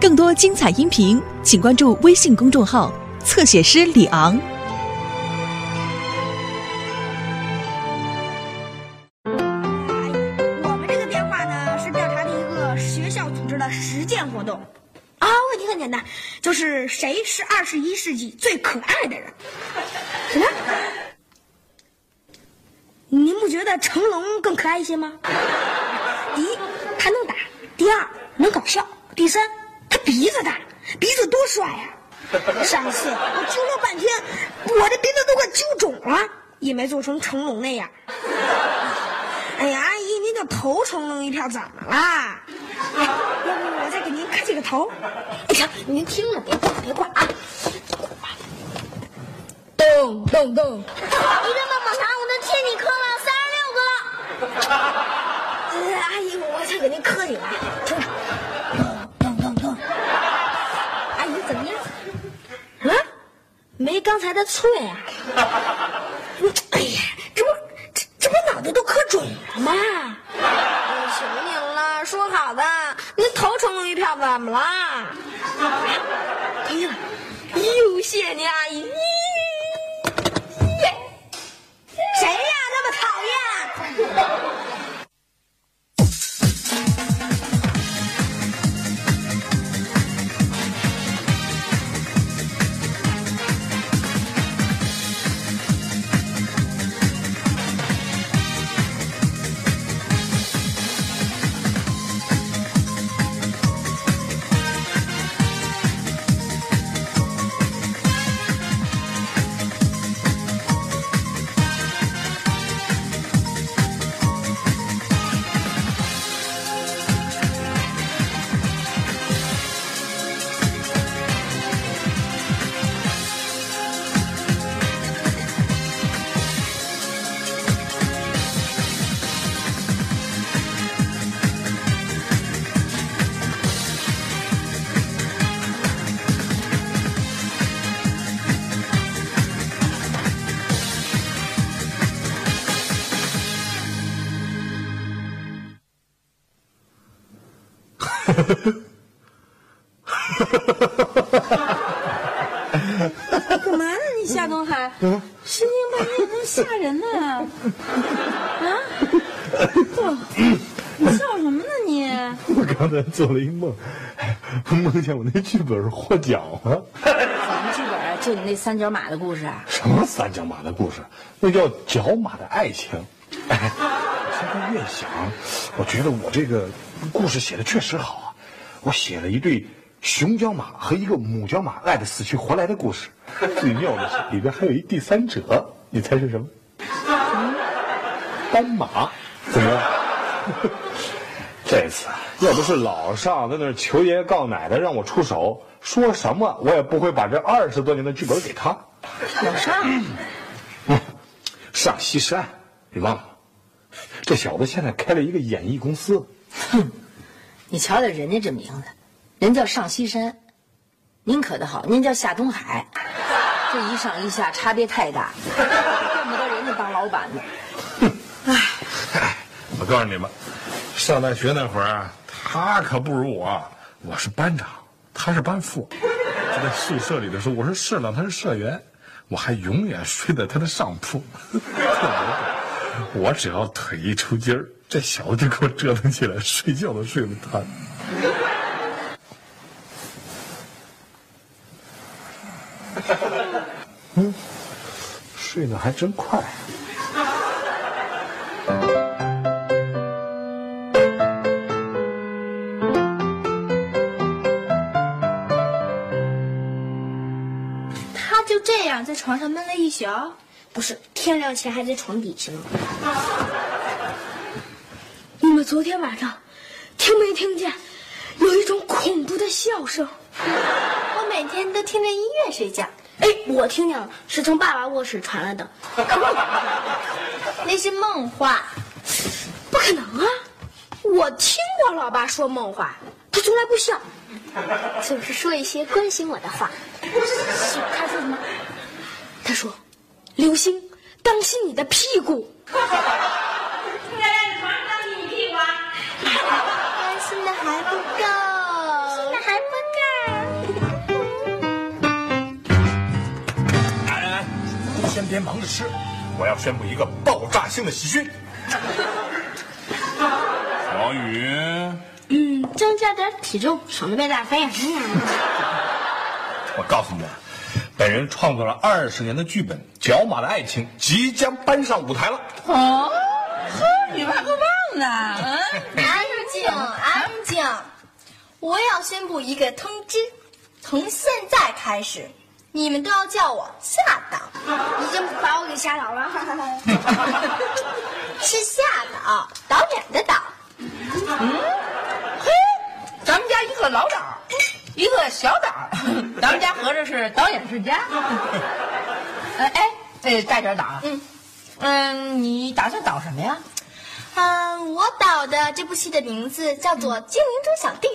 更多精彩音频，请关注微信公众号“侧写师李昂”。我们这个电话呢是调查的一个学校组织的实践活动啊，问题很简单，就是谁是二十一世纪最可爱的人？什么？您不觉得成龙更可爱一些吗？第一，他能打；第二，能搞笑；第三，鼻子大，鼻子多帅呀、上次我揪了半天，我的鼻子都快揪肿了，也没做成成龙那样。哎呀，阿姨，您这头成龙一片，怎么啦？要不我再给您磕几个头？哎呀，您听着，别挂，别挂啊！咚咚咚！一个棒棒糖，我都替你磕了三十六个了。呃，阿姨，我再给您磕几个啊！听着，没刚才的脆呀、嗯哎呀，这不这这不脑袋都磕肿了吗？我求你了，说好的，那头成龙一票，怎么了？哎呀，哟，谢谢你，阿姨。干嘛呢你夏东海？深更半夜能吓人呢、啊？嚯你笑什么呢你？我刚才做了一梦，梦见我那剧本获奖了。什么剧本啊？就你那三角马的故事啊？什么三角马的故事？那叫角马的爱情。哎，我现在越想，我觉得我这个故事写的确实好啊。我写了一对雄角马和一个母角马爱的死去活来的故事。最妙的是里边还有一第三者，你猜是什么？斑马，怎么样？这次啊要不是老尚在那儿求爷爷告奶奶让我出手，说什么我也不会把这二十多年的剧本给他。老尚，上西山，你忘了吗？这小子现在开了一个演艺公司，你瞧瞧人家这名字，人叫上西山，您可的好，您叫夏东海，这一上一下差别太大，恨不得人家当老板呢。哎我告诉你们，上大学那会儿，他可不如我，我是班长，他是班副。就在宿舍里的时候，我是社长，他是社员，我还永远睡在他的上铺。我只要腿一抽筋儿，这小子就给我折腾起来，睡觉都睡不踏实。嗯，睡得还真快。他就这样在床上闷了一宿，不是，天亮前还在床底下呢。你们昨天晚上听没听见有一种恐怖的笑声？我每天都听着音乐睡觉，哎，我听见了，是从爸爸卧室传来的。那是梦话。不可能啊！我听过老爸说梦话，他从来不笑。总是说一些关心我的话。他说什么？他说：“流星，相心你的屁股。不是宋佳佳你床上当心你屁股啊还不够。现在还闷啊来来先别忙着吃我要宣布一个爆炸性的喜讯。王宇。嗯增加点体重省得被大飞 我告诉你本人创作了二十年的剧本《角马的爱情》即将搬上舞台了。哦，呵，你们还够棒的，嗯。安静，安静！我要宣布一个通知，从现在开始，你们都要叫我夏导。已经把我给吓倒了。是夏导，导演的导。嘿，咱们家一个老导，一个小导，咱们家合着是导演世家。呃，哎，哎，大点导，嗯，嗯，你打算导什么呀？嗯，我导的这部戏的名字叫做《精灵中小弟》，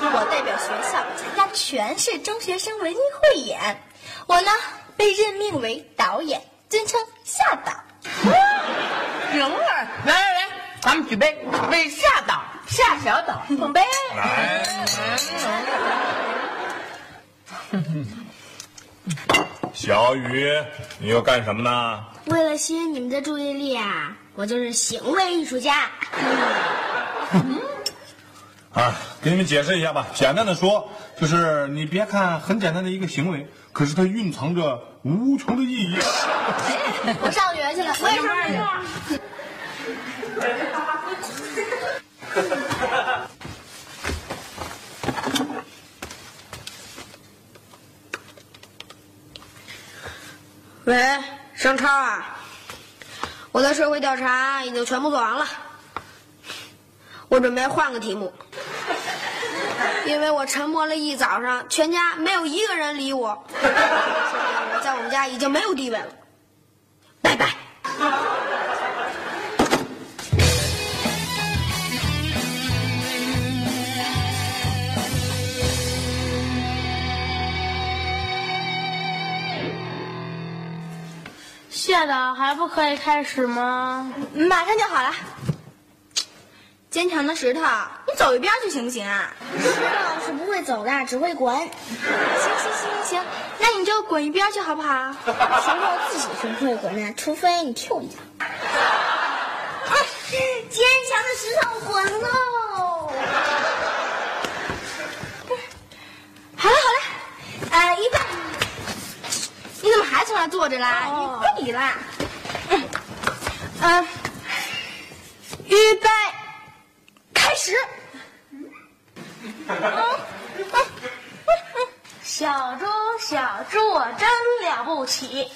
我代表学校参加全市中学生文艺汇演，我呢被任命为导演，尊称夏导。行了，来来来，咱们举杯，为夏导、夏小导碰杯。来，小雨，你又干什么呢？为了吸引你们的注意力啊，我就是行为艺术家。啊，给你们解释一下吧。简单的说，就是你别看很简单的一个行为，可是它蕴藏着无穷的意义。我上学去了，我也上学去了。喂，商超啊，我的社会调查已经全部做完了，我准备换个题目，因为我沉默了一早上，全家没有一个人理我，在我们家已经没有地位了，拜拜。谢的还不可以开始吗？马上就好了。坚强的石头，你走一边去行不行啊？石头是不会走的，只会滚。行行行行行，那你就滚一边去好不好？石头自己是不会滚的，除非你 Q 一下。啊，坚强的石头滚喽！好了好了，呃，预备。你怎么还从那儿坐着啦？哦你不理啦？预备，开始。小猪，小猪，我真了不起，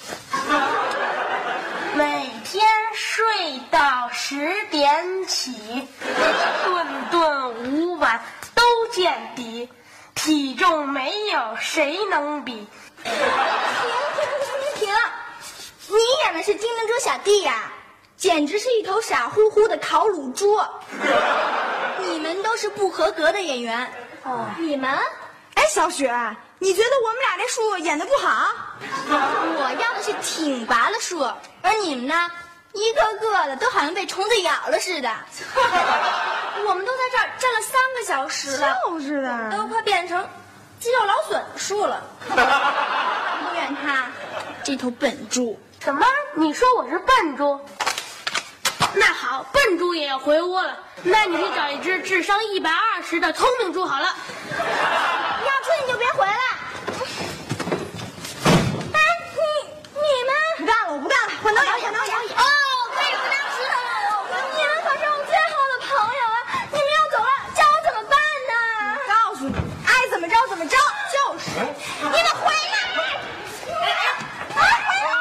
每天睡到十点起，顿顿午晚都见底，体重没有谁能比。停停停停停！你演的是精灵猪小弟呀、简直是一头傻乎乎的烤乳猪。你们都是不合哦，你们？哎，小雪，你觉得我们俩这树演的不好？我要的是挺拔的树，而你们呢，一个个的都好像被虫子咬了似的。我们都在这儿站了三个小时了，就是的。都快变成肌肉劳损树了。不怨他，这头笨猪。什么？你说我是笨猪？那好，笨猪也要回窝了。那你去找一只智商一百二十的聪明猪好了。要出你就别回来。哎，你你们不干了，我不干了，换导演，换导演。哦，可以不当石头了。你们可是我最好的朋友啊！你们要走了，叫我怎么办呢？告诉你，爱怎么着怎么着，就是。你们回来！来呀，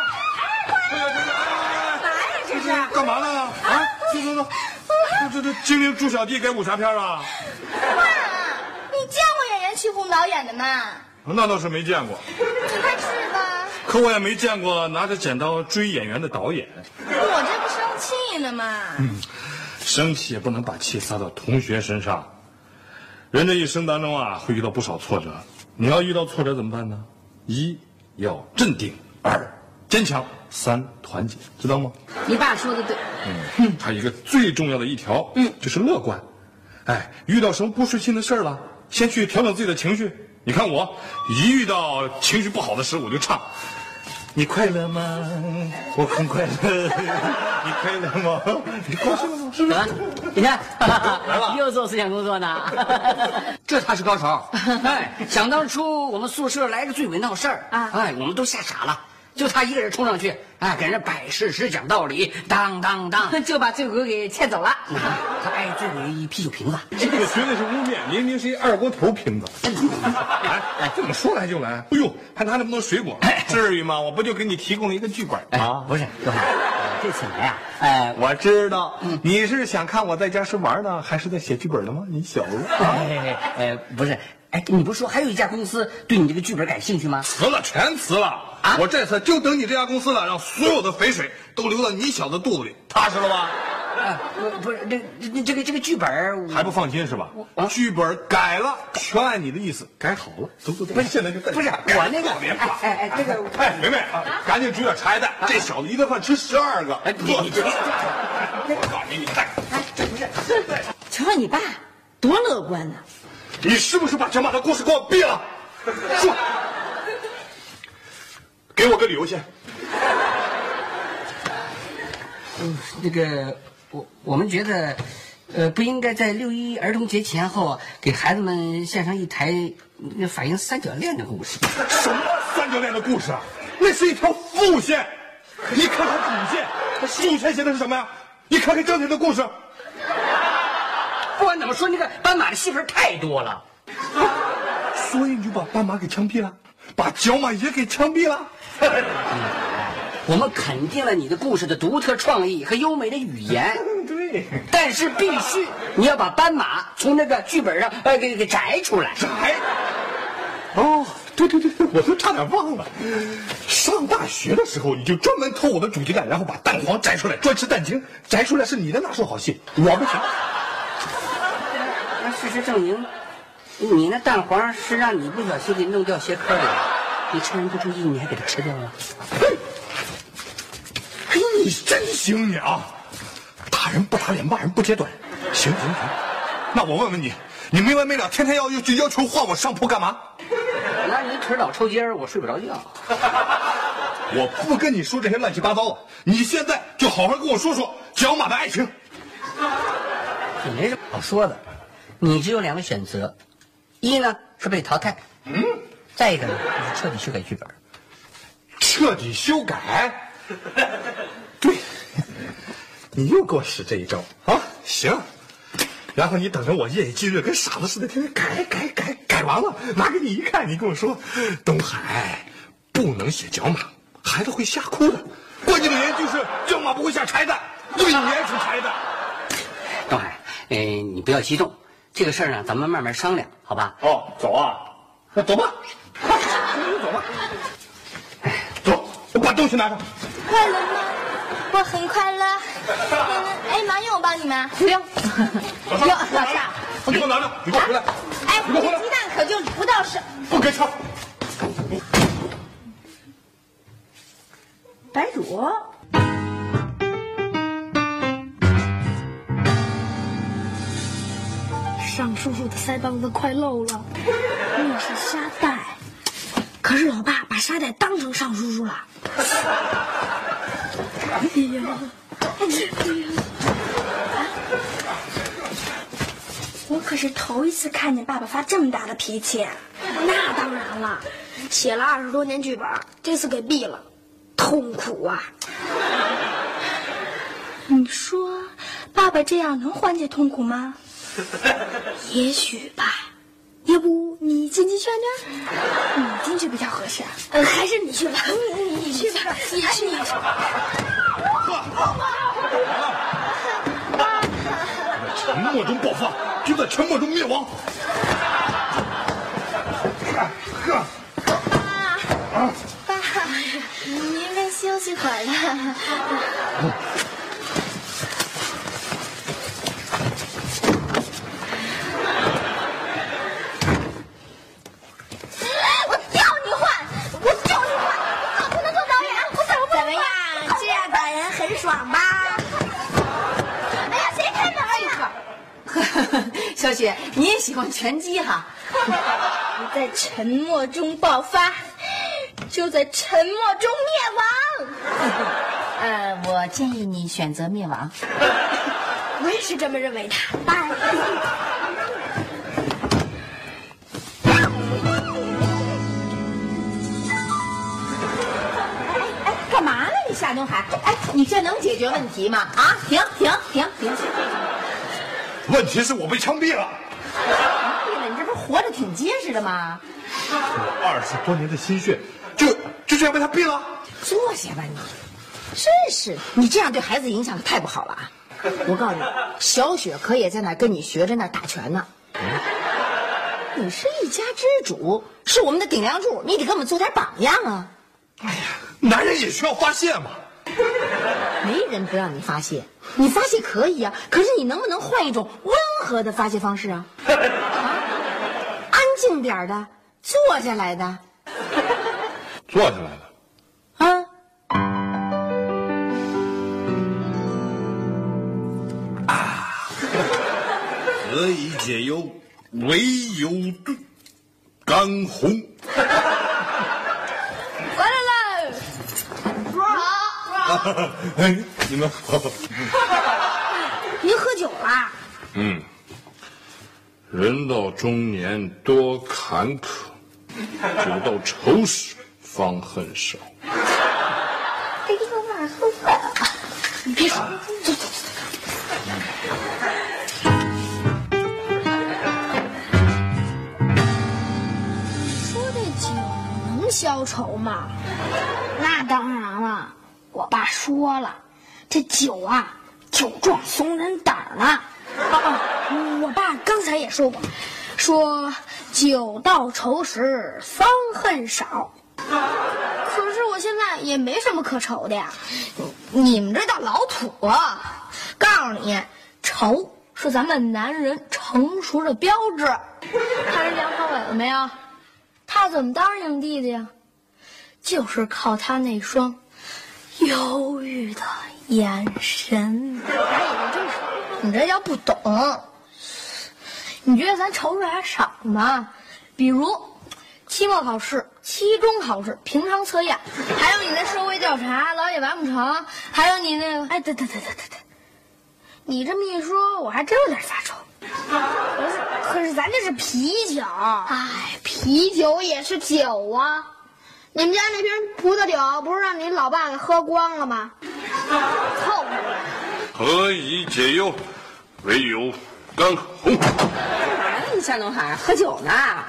这是。干嘛呢？啊，走走走，这这这精灵猪小弟给武侠片啊？哇，你见过演员欺负导演的吗？那倒是没见过，他是吧？可我也没见过拿着剪刀追演员的导演。我这不生气呢吗？嗯生气也不能把气撒到同学身上。人这一生当中啊，会遇到不少挫折。你要遇到挫折怎么办呢？一要镇定，二坚强，三团结，知道吗？你爸说的对，嗯，还有一个最重要的一条，嗯，就是乐观。哎，遇到什么不顺心的事儿了，先去调整自己的情绪。你看我，一遇到情绪不好的时候，我就唱。你快乐吗？我很快乐。你快乐吗？你高兴吗？是不是？你看，又做思想工作呢。这他是高潮。哎，想当初我们宿舍来个醉鬼闹事儿啊，哎，我们都吓傻了。就他一个人冲上去，哎，给人摆事实、讲道理，当当当，就把醉鬼给欠走了。他挨醉鬼一啤酒瓶子。这个绝对是污蔑，明明是一二锅头瓶子。哎，这么说来就来。哎呦，还拿那么多水果，至于吗？我不就给你提供了一个剧本吗？不是，哥们，这次来呀，哎，我知道，你是想看我在家是玩呢，还是在写剧本呢吗？你小子，哎，哎，不是。哎，你不是说还有一家公司对你这个剧本感兴趣吗？辞了，全辞了啊！我这次就等你这家公司了，让所有的肥水都流到你小子肚子里，踏实了吧？啊，不不是这这这个这个剧本还不放心是吧？剧本改了，全按你的意思改好了。走走走，不是现在就不是我那个哎哎这个 哎梅梅啊，赶紧煮点茶叶蛋，这小子一顿饭吃十二个。哎你你我告诉你，你带哎这不是，瞧瞧你爸多乐观呢。你是不是把小马的故事给我毙了？说，给我个理由先。嗯，那个，我我们觉得，呃，不应该在六一儿童节前后给孩子们献上一台那反映三角恋的故事。什么三角恋的故事啊？那是一条副线。你看看主线，主线写的是什么呀？你看看正线的故事。不管怎么说，那个斑马的戏份太多了，所以你就把斑马给枪毙了，把角马也给枪毙了。我们肯定了你的故事的独特创意和优美的语言，对。但是必须你要把斑马从那个剧本上呃给给摘出来。摘？哦，对对对对，我都差点忘了。上大学的时候，你就专门偷我的主鸡蛋，然后把蛋黄摘出来，专吃蛋清。摘出来是你的拿手好戏，我不行。事实证明，你那蛋黄是让你不小心给弄掉鞋壳里了。你趁人不注意，你还给它吃掉了。哎，你真行你啊！打人不打脸，骂人不揭短。行行行，那我问问你，你没完没了，天天要就要求换我上铺干嘛？那你腿老抽筋我睡不着觉。我不跟你说这些乱七八糟的，你现在就好好跟我说说角马的爱情。也没什么好说的。你只有两个选择，一呢是被淘汰，嗯，再一个呢就是彻底修改剧本。彻底修改？对，你又给我使这一招啊！行，然后你等着我夜以继日跟傻子似的，天天改改改改完了拿给你一看，你跟我说，东海不能写角马，孩子会吓哭的。关键的原因就是角马不会下柴的，对你也是柴的。东海，哎，你不要激动。这个事儿呢，咱们慢慢商量，好吧？哦，走啊，那走吧，快，走吧。哎走，我把东西拿上。快乐吗？我很快乐。哎，麻用我帮你们？不用，不用，老夏，你给我拿着，你给我回来。哎，我这鸡蛋可就不到手。不给抢。白煮。尚叔叔的腮帮子快漏了，那是沙袋。可是老爸把沙袋当成尚叔叔了。哎呀，哎呀！我可是头一次看见爸爸发这么大的脾气。那当然了，写了二十多年剧本，这次给毙了，痛苦啊！你说，爸爸这样能缓解痛苦吗？也许吧，要不你进去劝劝？你进去比较合适。呃，还是你去吧，你去吧，你去。在沉默中爆发，就在沉默中灭亡。爸，爸，你应该休息会儿了。爽吧！哎呀，谁看到你也喜欢拳击哈？你在沉默中爆发，就在沉默中灭亡。呃，我建议你选择灭亡。我也是这么认为的。拜。哎，干嘛呢？你夏东海？哎，你这能解决问题吗？啊，停停停停！问题是我被枪毙了。毙了，你这不是活着挺结实的吗？我二十多年的心血，就就这样被他毙了？坐下吧你，真是你这样对孩子影响可太不好了啊！我告诉你，小雪可也在那跟你学着那打拳呢。你是一家之主，是我们的顶梁柱，你得给我们做点榜样啊！哎呀，男人也需要发泄嘛。没人不让你发泄，你发泄可以啊，可是你能不能换一种温和的发泄方式啊？啊，安静点的，坐下来的。坐下来的。啊。啊，何以解忧，唯有干红。回来了，叔好。哎，你们好。您喝酒了？嗯，人到中年多坎坷，酒到愁时方恨少。哎呦妈，喝饭了！你别说，走走走。说这酒能消愁吗？那当然了，我爸说了，这酒啊，酒壮怂人胆儿呢。我爸刚才也说过，说酒到愁时方恨少。可是我现在也没什么可愁的呀。你们这叫老土啊！告诉你，愁是咱们男人成熟的标志。看人梁朝伟了没有？他怎么当影帝的呀？就是靠他那双忧郁的眼神。哎，你这叫不懂。你觉得咱愁事还少吗？比如期末考试、期中考试、平常测验，还有你那社会调查老也完不成，还有你那个……哎，对对对对对对，你这么一说，我还真有点发愁。可是可是咱这是啤酒，哎，啤酒也是酒啊！你们家那瓶葡萄酒不是让你老爸给喝光了吗？凑合。何以解忧，唯有干红。干嘛呢？你夏东海喝酒呢？啊？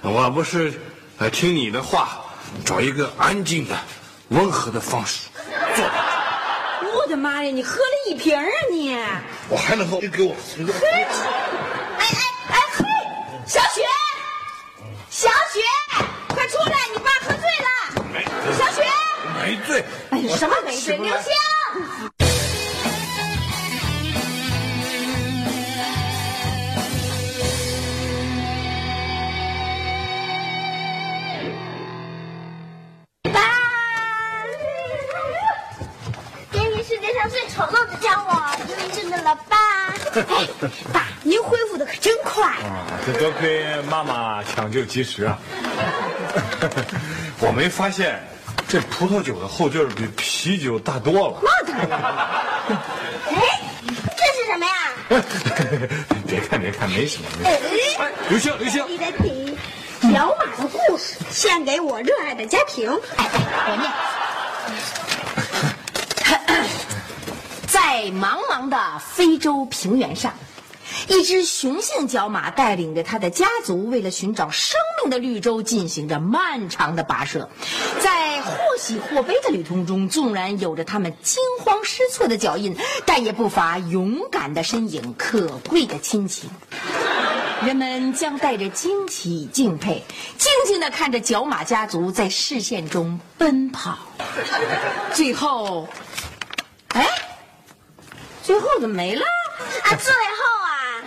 我不是呃听你的话，找一个安静的、温和的方式做。我的妈呀！你喝了一瓶啊你！我还能喝？你给我。哎哎哎嘿，小雪，小雪，快出来！你爸喝醉了。没小雪，没醉。哎呀，什么没醉？刘星。爸，给你世界上最丑陋的家伙，因为真的了，爸。哎，爸，您恢复的可真快。啊，这多亏妈妈抢救及时啊！我没发现，这葡萄酒的后劲儿比啤酒大多了。那当然。哎，这是什么呀？别看别看，没什么。没什么哎，刘星刘星，你得听小马的故事，献给我热爱的家庭。哎哎，我念。在茫茫的非洲平原上，一只雄性角马带领着它的家族，为了寻找生命的绿洲，进行着漫长的跋涉。在或喜或悲的旅途中，纵然有着他们惊慌失措的脚印，但也不乏勇敢的身影、可贵的亲情。人们将带着惊奇、敬佩，静静地看着角马家族在视线中奔跑。最后，哎，最后怎么没了？啊，最后啊，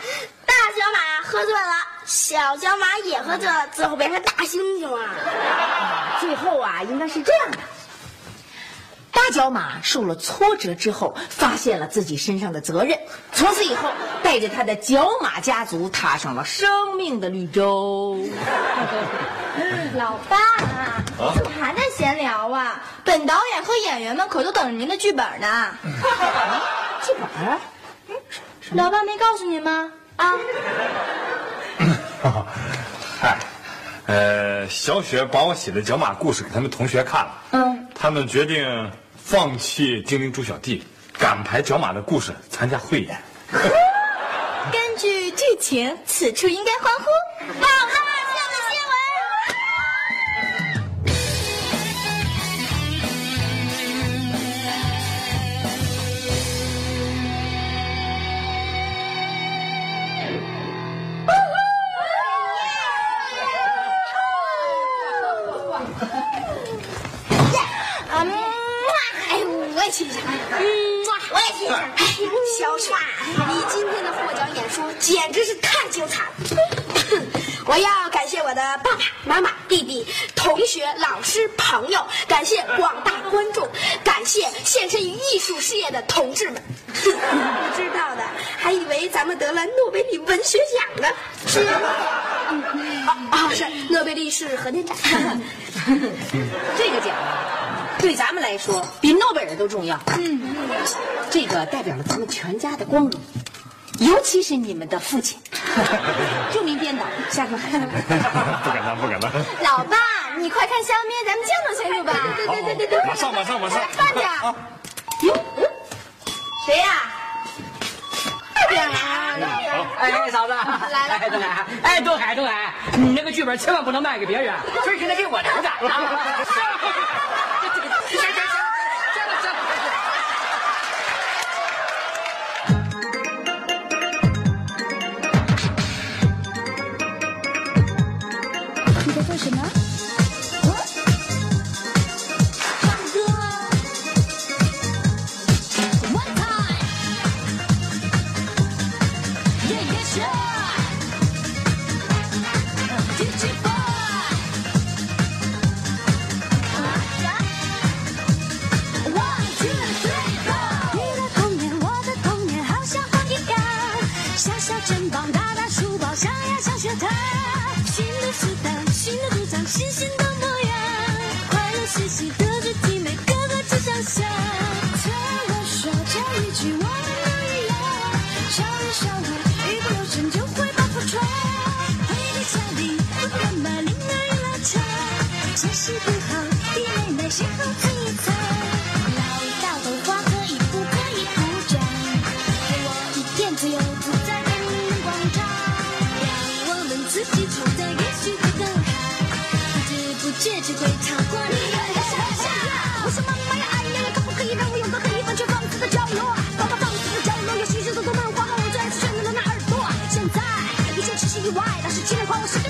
大小马喝醉了，小角马也喝醉了，最后变成大猩猩了。最后啊，应该是这样的：大角马受了挫折之后，发现了自己身上的责任，从此以后带着他的角马家族踏上了生命的绿洲。老爸，怎么还在闲聊啊？本导演和演员们可都等着您的剧本呢。剧本？老爸没告诉您吗？啊？嗨，呃，小雪把我写的角马故事给他们同学看了，嗯，他们决定放弃精灵猪小弟，赶排角马的故事参加汇演。根据剧情，此处应该欢呼。好小帅，你今天的获奖演说简直是太精彩了！我要感谢我的爸爸妈妈、弟弟、同学、老师、朋友，感谢广大观众，感谢献身于艺术事业的同志们。不知道的还以为咱们得了诺贝利文学奖呢。是啊，啊是诺贝利是核电站。这个奖啊，对咱们来说比诺贝尔都重要。嗯，这个代表了咱们全家的光荣，尤其是你们的父亲。著名编导，下课。不敢当，不敢当。老爸，你快看下面，咱们相处相处吧。对对对对对，马上马上马上慢点。哟，谁呀？快点啊！哎，嫂子，来了哎，东海，哎，东海，东海，你那个剧本千万不能卖给别人，非是得给我留着。小肩膀，大大书包，上呀上学堂。新的时代，新的主张，新新的知不觉就会超过你。我说妈妈呀，哎呀，可不可以让我有个可以完全放肆的角落？放放肆的角落有许许多多漫画，和我最爱是炫耀的那耳朵。现在一切只是意外，那是情人夸我是个